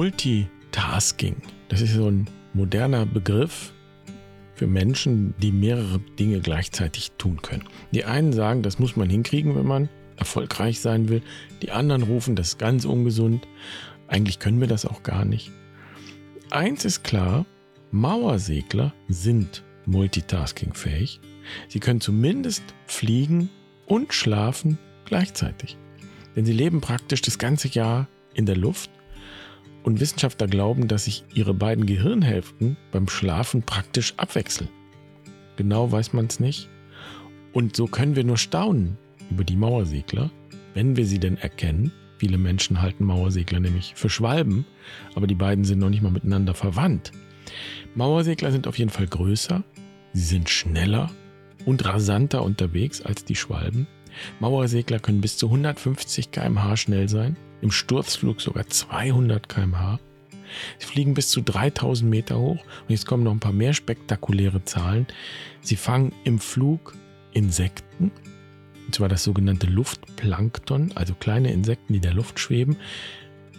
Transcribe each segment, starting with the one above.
Multitasking, das ist so ein moderner Begriff für Menschen, die mehrere Dinge gleichzeitig tun können. Die einen sagen, das muss man hinkriegen, wenn man erfolgreich sein will. Die anderen rufen, das ist ganz ungesund. Eigentlich können wir das auch gar nicht. Eins ist klar, Mauersegler sind multitaskingfähig. Sie können zumindest fliegen und schlafen gleichzeitig. Denn sie leben praktisch das ganze Jahr in der Luft und Wissenschaftler glauben, dass sich ihre beiden Gehirnhälften beim Schlafen praktisch abwechseln. Genau weiß man es nicht. Und so können wir nur staunen über die Mauersegler, wenn wir sie denn erkennen. Viele Menschen halten Mauersegler nämlich für Schwalben, aber die beiden sind noch nicht mal miteinander verwandt. Mauersegler sind auf jeden Fall größer, sie sind schneller und rasanter unterwegs als die Schwalben. Mauersegler können bis zu 150 km/h schnell sein, im Sturzflug sogar 200 km/h. Sie fliegen bis zu 3000 Meter hoch und jetzt kommen noch ein paar mehr spektakuläre Zahlen. Sie fangen im Flug Insekten, und zwar das sogenannte Luftplankton, also kleine Insekten, die in der Luft schweben.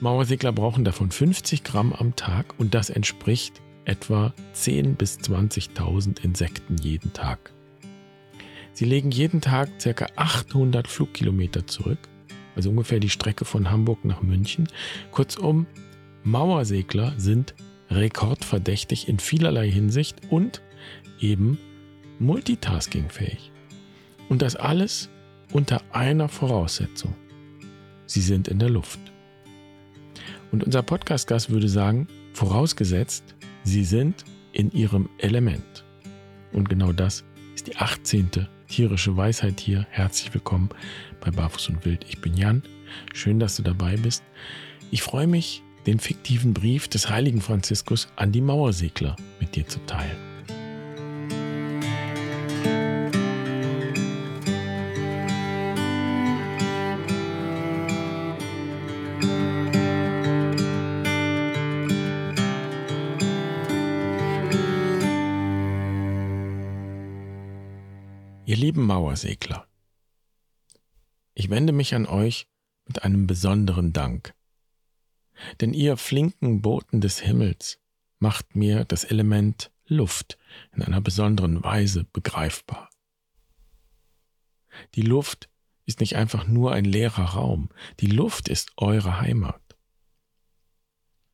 Mauersegler brauchen davon 50 Gramm am Tag und das entspricht etwa 10.000 bis 20.000 Insekten jeden Tag. Sie legen jeden Tag ca. 800 Flugkilometer zurück, also ungefähr die Strecke von Hamburg nach München. Kurzum, Mauersegler sind rekordverdächtig in vielerlei Hinsicht und eben multitaskingfähig. Und das alles unter einer Voraussetzung. Sie sind in der Luft. Und unser Podcast-Gast würde sagen, vorausgesetzt, Sie sind in Ihrem Element. Und genau das ist die 18 tierische Weisheit hier. Herzlich willkommen bei Barfuß und Wild. Ich bin Jan. Schön, dass du dabei bist. Ich freue mich, den fiktiven Brief des heiligen Franziskus an die Mauersegler mit dir zu teilen. Ihr lieben Mauersegler, ich wende mich an euch mit einem besonderen Dank. Denn ihr flinken Boten des Himmels macht mir das Element Luft in einer besonderen Weise begreifbar. Die Luft ist nicht einfach nur ein leerer Raum, die Luft ist eure Heimat.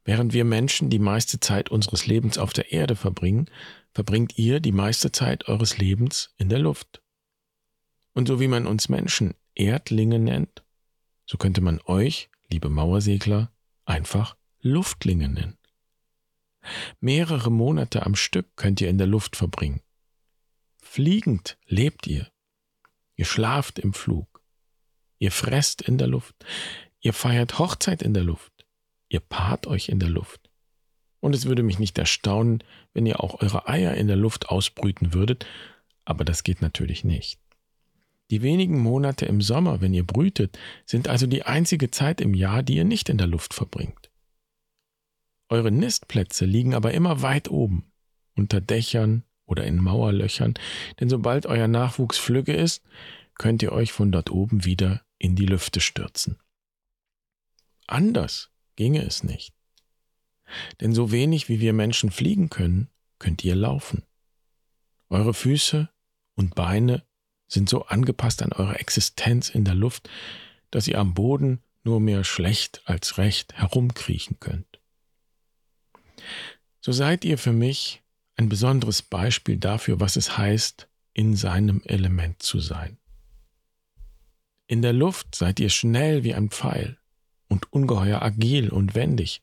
Während wir Menschen die meiste Zeit unseres Lebens auf der Erde verbringen, verbringt ihr die meiste Zeit eures Lebens in der Luft. Und so wie man uns Menschen Erdlinge nennt, so könnte man euch, liebe Mauersegler, einfach Luftlinge nennen. Mehrere Monate am Stück könnt ihr in der Luft verbringen. Fliegend lebt ihr. Ihr schlaft im Flug. Ihr fresst in der Luft. Ihr feiert Hochzeit in der Luft. Ihr paart euch in der Luft. Und es würde mich nicht erstaunen, wenn ihr auch eure Eier in der Luft ausbrüten würdet, aber das geht natürlich nicht. Die wenigen Monate im Sommer, wenn ihr brütet, sind also die einzige Zeit im Jahr, die ihr nicht in der Luft verbringt. Eure Nistplätze liegen aber immer weit oben, unter Dächern oder in Mauerlöchern, denn sobald euer Nachwuchs flügge ist, könnt ihr euch von dort oben wieder in die Lüfte stürzen. Anders ginge es nicht. Denn so wenig wie wir Menschen fliegen können, könnt ihr laufen. Eure Füße und Beine sind so angepasst an eure Existenz in der Luft, dass ihr am Boden nur mehr schlecht als recht herumkriechen könnt. So seid ihr für mich ein besonderes Beispiel dafür, was es heißt, in seinem Element zu sein. In der Luft seid ihr schnell wie ein Pfeil und ungeheuer agil und wendig.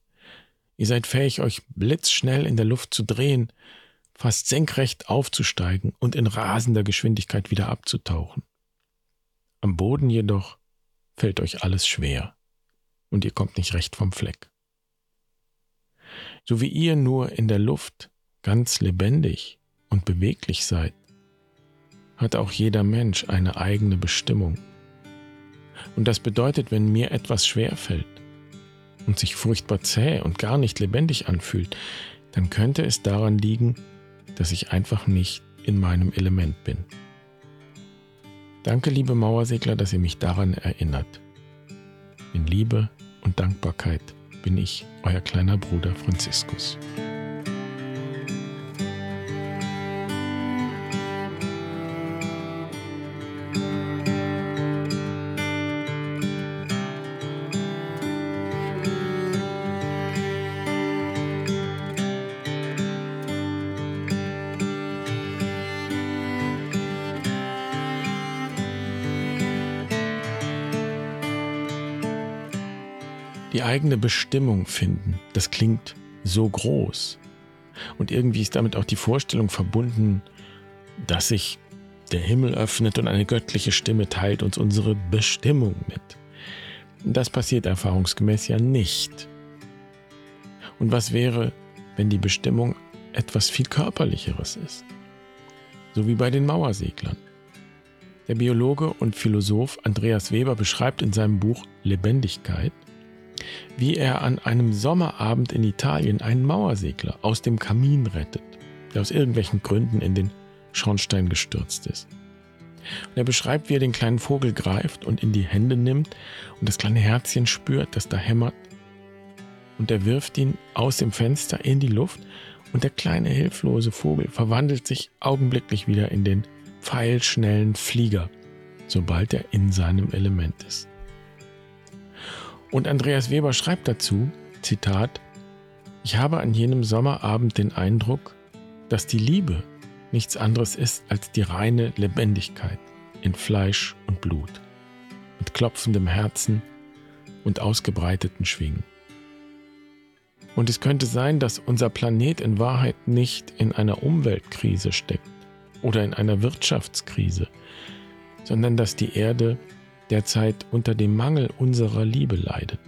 Ihr seid fähig, euch blitzschnell in der Luft zu drehen fast senkrecht aufzusteigen und in rasender Geschwindigkeit wieder abzutauchen. Am Boden jedoch fällt euch alles schwer und ihr kommt nicht recht vom Fleck. So wie ihr nur in der Luft ganz lebendig und beweglich seid, hat auch jeder Mensch eine eigene Bestimmung. Und das bedeutet, wenn mir etwas schwer fällt und sich furchtbar zäh und gar nicht lebendig anfühlt, dann könnte es daran liegen, dass ich einfach nicht in meinem Element bin. Danke, liebe Mauersegler, dass ihr mich daran erinnert. In Liebe und Dankbarkeit, bin ich, euer kleiner Bruder Franziskus. Die eigene Bestimmung finden, das klingt so groß. Und irgendwie ist damit auch die Vorstellung verbunden, dass sich der Himmel öffnet und eine göttliche Stimme teilt uns unsere Bestimmung mit. Das passiert erfahrungsgemäß ja nicht. Und was wäre, wenn die Bestimmung etwas viel körperlicheres ist? So wie bei den Mauerseglern. Der Biologe und Philosoph Andreas Weber beschreibt in seinem Buch Lebendigkeit, wie er an einem Sommerabend in Italien einen Mauersegler aus dem Kamin rettet, der aus irgendwelchen Gründen in den Schornstein gestürzt ist. Und er beschreibt, wie er den kleinen Vogel greift und in die Hände nimmt und das kleine Herzchen spürt, das da hämmert. Und er wirft ihn aus dem Fenster in die Luft und der kleine hilflose Vogel verwandelt sich augenblicklich wieder in den pfeilschnellen Flieger, sobald er in seinem Element ist. Und Andreas Weber schreibt dazu, Zitat, ich habe an jenem Sommerabend den Eindruck, dass die Liebe nichts anderes ist als die reine Lebendigkeit in Fleisch und Blut, mit klopfendem Herzen und ausgebreiteten Schwingen. Und es könnte sein, dass unser Planet in Wahrheit nicht in einer Umweltkrise steckt oder in einer Wirtschaftskrise, sondern dass die Erde derzeit unter dem Mangel unserer Liebe leidet,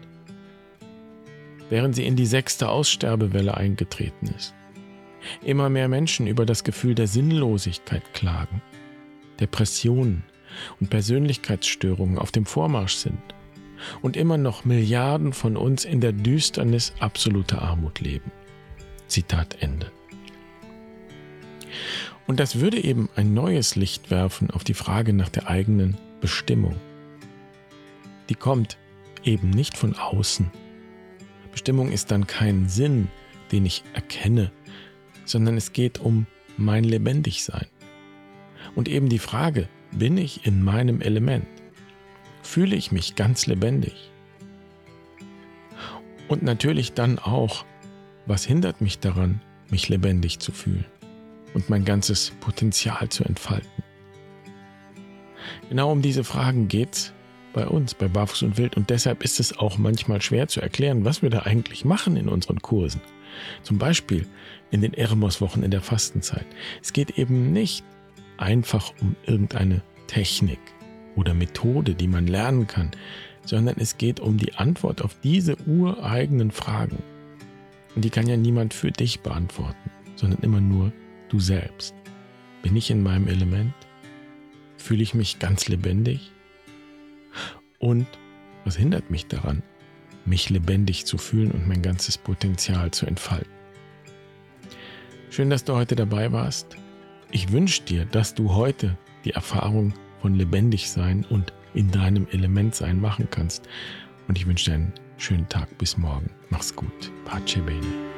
während sie in die sechste Aussterbewelle eingetreten ist. Immer mehr Menschen über das Gefühl der Sinnlosigkeit klagen, Depressionen und Persönlichkeitsstörungen auf dem Vormarsch sind und immer noch Milliarden von uns in der Düsternis absoluter Armut leben. Zitat Ende. Und das würde eben ein neues Licht werfen auf die Frage nach der eigenen Bestimmung die kommt eben nicht von außen. Bestimmung ist dann kein Sinn, den ich erkenne, sondern es geht um mein Lebendigsein. Und eben die Frage, bin ich in meinem Element? Fühle ich mich ganz lebendig? Und natürlich dann auch, was hindert mich daran, mich lebendig zu fühlen und mein ganzes Potenzial zu entfalten? Genau um diese Fragen geht's bei uns, bei Barfuß und Wild. Und deshalb ist es auch manchmal schwer zu erklären, was wir da eigentlich machen in unseren Kursen. Zum Beispiel in den Eremos-Wochen in der Fastenzeit. Es geht eben nicht einfach um irgendeine Technik oder Methode, die man lernen kann, sondern es geht um die Antwort auf diese ureigenen Fragen. Und die kann ja niemand für dich beantworten, sondern immer nur du selbst. Bin ich in meinem Element? Fühle ich mich ganz lebendig? Und was hindert mich daran, mich lebendig zu fühlen und mein ganzes Potenzial zu entfalten? Schön, dass du heute dabei warst. Ich wünsche dir, dass du heute die Erfahrung von lebendig sein und in deinem Element sein machen kannst. Und ich wünsche dir einen schönen Tag. Bis morgen. Mach's gut. Pace bene.